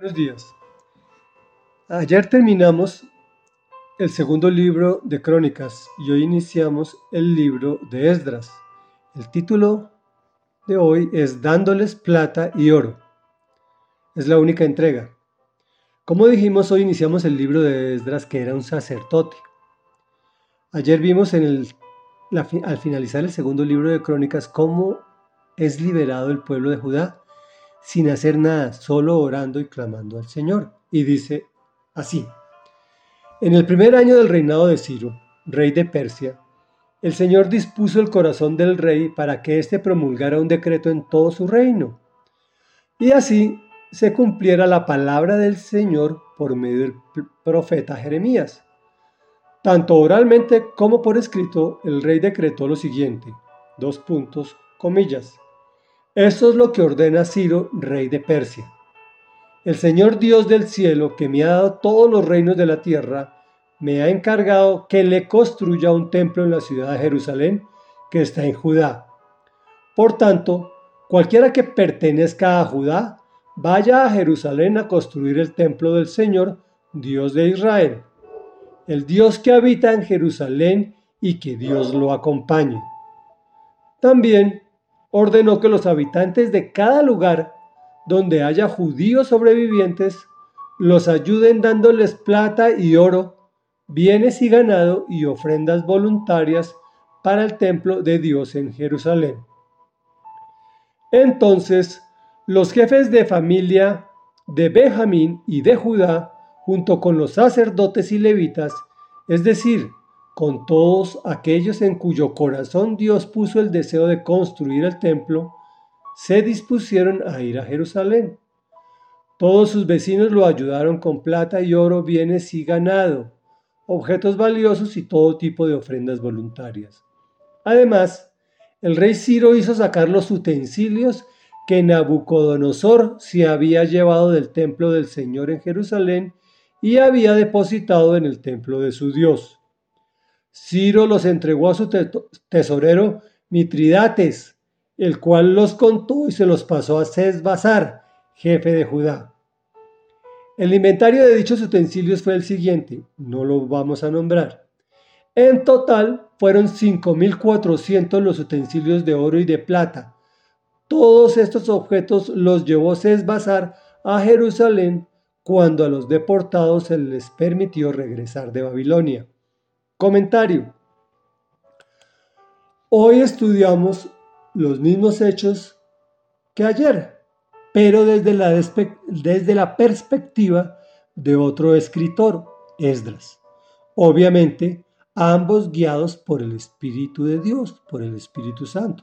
Buenos días. Ayer terminamos el segundo libro de Crónicas y hoy iniciamos el libro de Esdras. El título de hoy es Dándoles plata y oro. Es la única entrega. Como dijimos, hoy iniciamos el libro de Esdras que era un sacerdote. Ayer vimos en el, al finalizar el segundo libro de Crónicas cómo es liberado el pueblo de Judá sin hacer nada, solo orando y clamando al Señor. Y dice así, en el primer año del reinado de Ciro, rey de Persia, el Señor dispuso el corazón del rey para que éste promulgara un decreto en todo su reino. Y así se cumpliera la palabra del Señor por medio del profeta Jeremías. Tanto oralmente como por escrito, el rey decretó lo siguiente, dos puntos, comillas. Esto es lo que ordena Ciro, rey de Persia. El Señor Dios del cielo, que me ha dado todos los reinos de la tierra, me ha encargado que le construya un templo en la ciudad de Jerusalén, que está en Judá. Por tanto, cualquiera que pertenezca a Judá, vaya a Jerusalén a construir el templo del Señor, Dios de Israel, el Dios que habita en Jerusalén y que Dios lo acompañe. También ordenó que los habitantes de cada lugar donde haya judíos sobrevivientes los ayuden dándoles plata y oro, bienes y ganado y ofrendas voluntarias para el templo de Dios en Jerusalén. Entonces, los jefes de familia de Benjamín y de Judá, junto con los sacerdotes y levitas, es decir, con todos aquellos en cuyo corazón Dios puso el deseo de construir el templo, se dispusieron a ir a Jerusalén. Todos sus vecinos lo ayudaron con plata y oro, bienes y ganado, objetos valiosos y todo tipo de ofrendas voluntarias. Además, el rey Ciro hizo sacar los utensilios que Nabucodonosor se había llevado del templo del Señor en Jerusalén y había depositado en el templo de su Dios. Ciro los entregó a su tesorero Mitridates, el cual los contó y se los pasó a Sesbazar, jefe de Judá. El inventario de dichos utensilios fue el siguiente, no lo vamos a nombrar. En total fueron 5.400 los utensilios de oro y de plata. Todos estos objetos los llevó Sesbazar a Jerusalén cuando a los deportados se les permitió regresar de Babilonia. Comentario. Hoy estudiamos los mismos hechos que ayer, pero desde la, desde la perspectiva de otro escritor, Esdras. Obviamente, ambos guiados por el Espíritu de Dios, por el Espíritu Santo.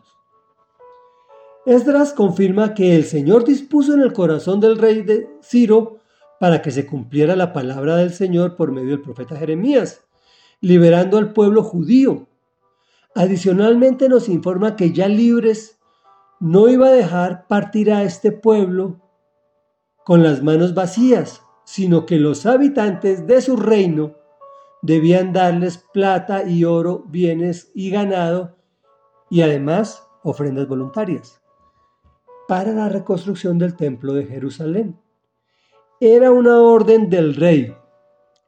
Esdras confirma que el Señor dispuso en el corazón del rey de Ciro para que se cumpliera la palabra del Señor por medio del profeta Jeremías liberando al pueblo judío. Adicionalmente nos informa que ya libres no iba a dejar partir a este pueblo con las manos vacías, sino que los habitantes de su reino debían darles plata y oro, bienes y ganado, y además ofrendas voluntarias para la reconstrucción del templo de Jerusalén. Era una orden del rey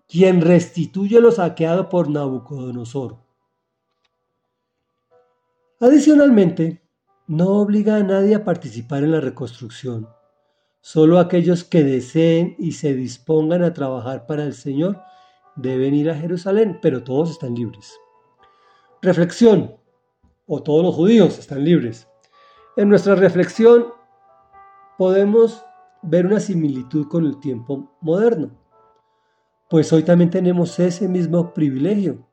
quien restituye lo saqueado por Nabucodonosor. Adicionalmente, no obliga a nadie a participar en la reconstrucción. Solo aquellos que deseen y se dispongan a trabajar para el Señor deben ir a Jerusalén, pero todos están libres. Reflexión, o todos los judíos están libres. En nuestra reflexión podemos ver una similitud con el tiempo moderno pues hoy también tenemos ese mismo privilegio.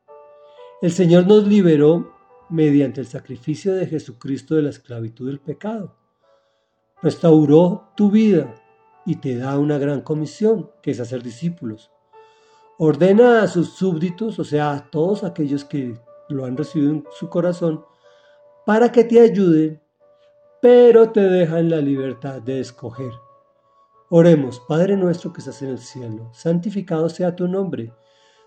El Señor nos liberó mediante el sacrificio de Jesucristo de la esclavitud del pecado. Restauró tu vida y te da una gran comisión, que es hacer discípulos. Ordena a sus súbditos, o sea, a todos aquellos que lo han recibido en su corazón, para que te ayuden, pero te dejan la libertad de escoger. Oremos, Padre nuestro que estás en el cielo, santificado sea tu nombre.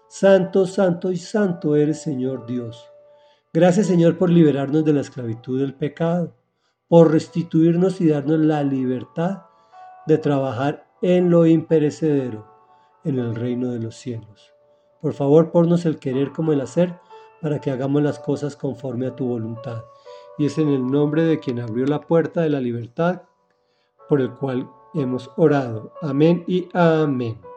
Santo, santo y santo eres Señor Dios. Gracias Señor por liberarnos de la esclavitud del pecado, por restituirnos y darnos la libertad de trabajar en lo imperecedero, en el reino de los cielos. Por favor, ponnos el querer como el hacer, para que hagamos las cosas conforme a tu voluntad. Y es en el nombre de quien abrió la puerta de la libertad, por el cual hemos orado. Amén y amén.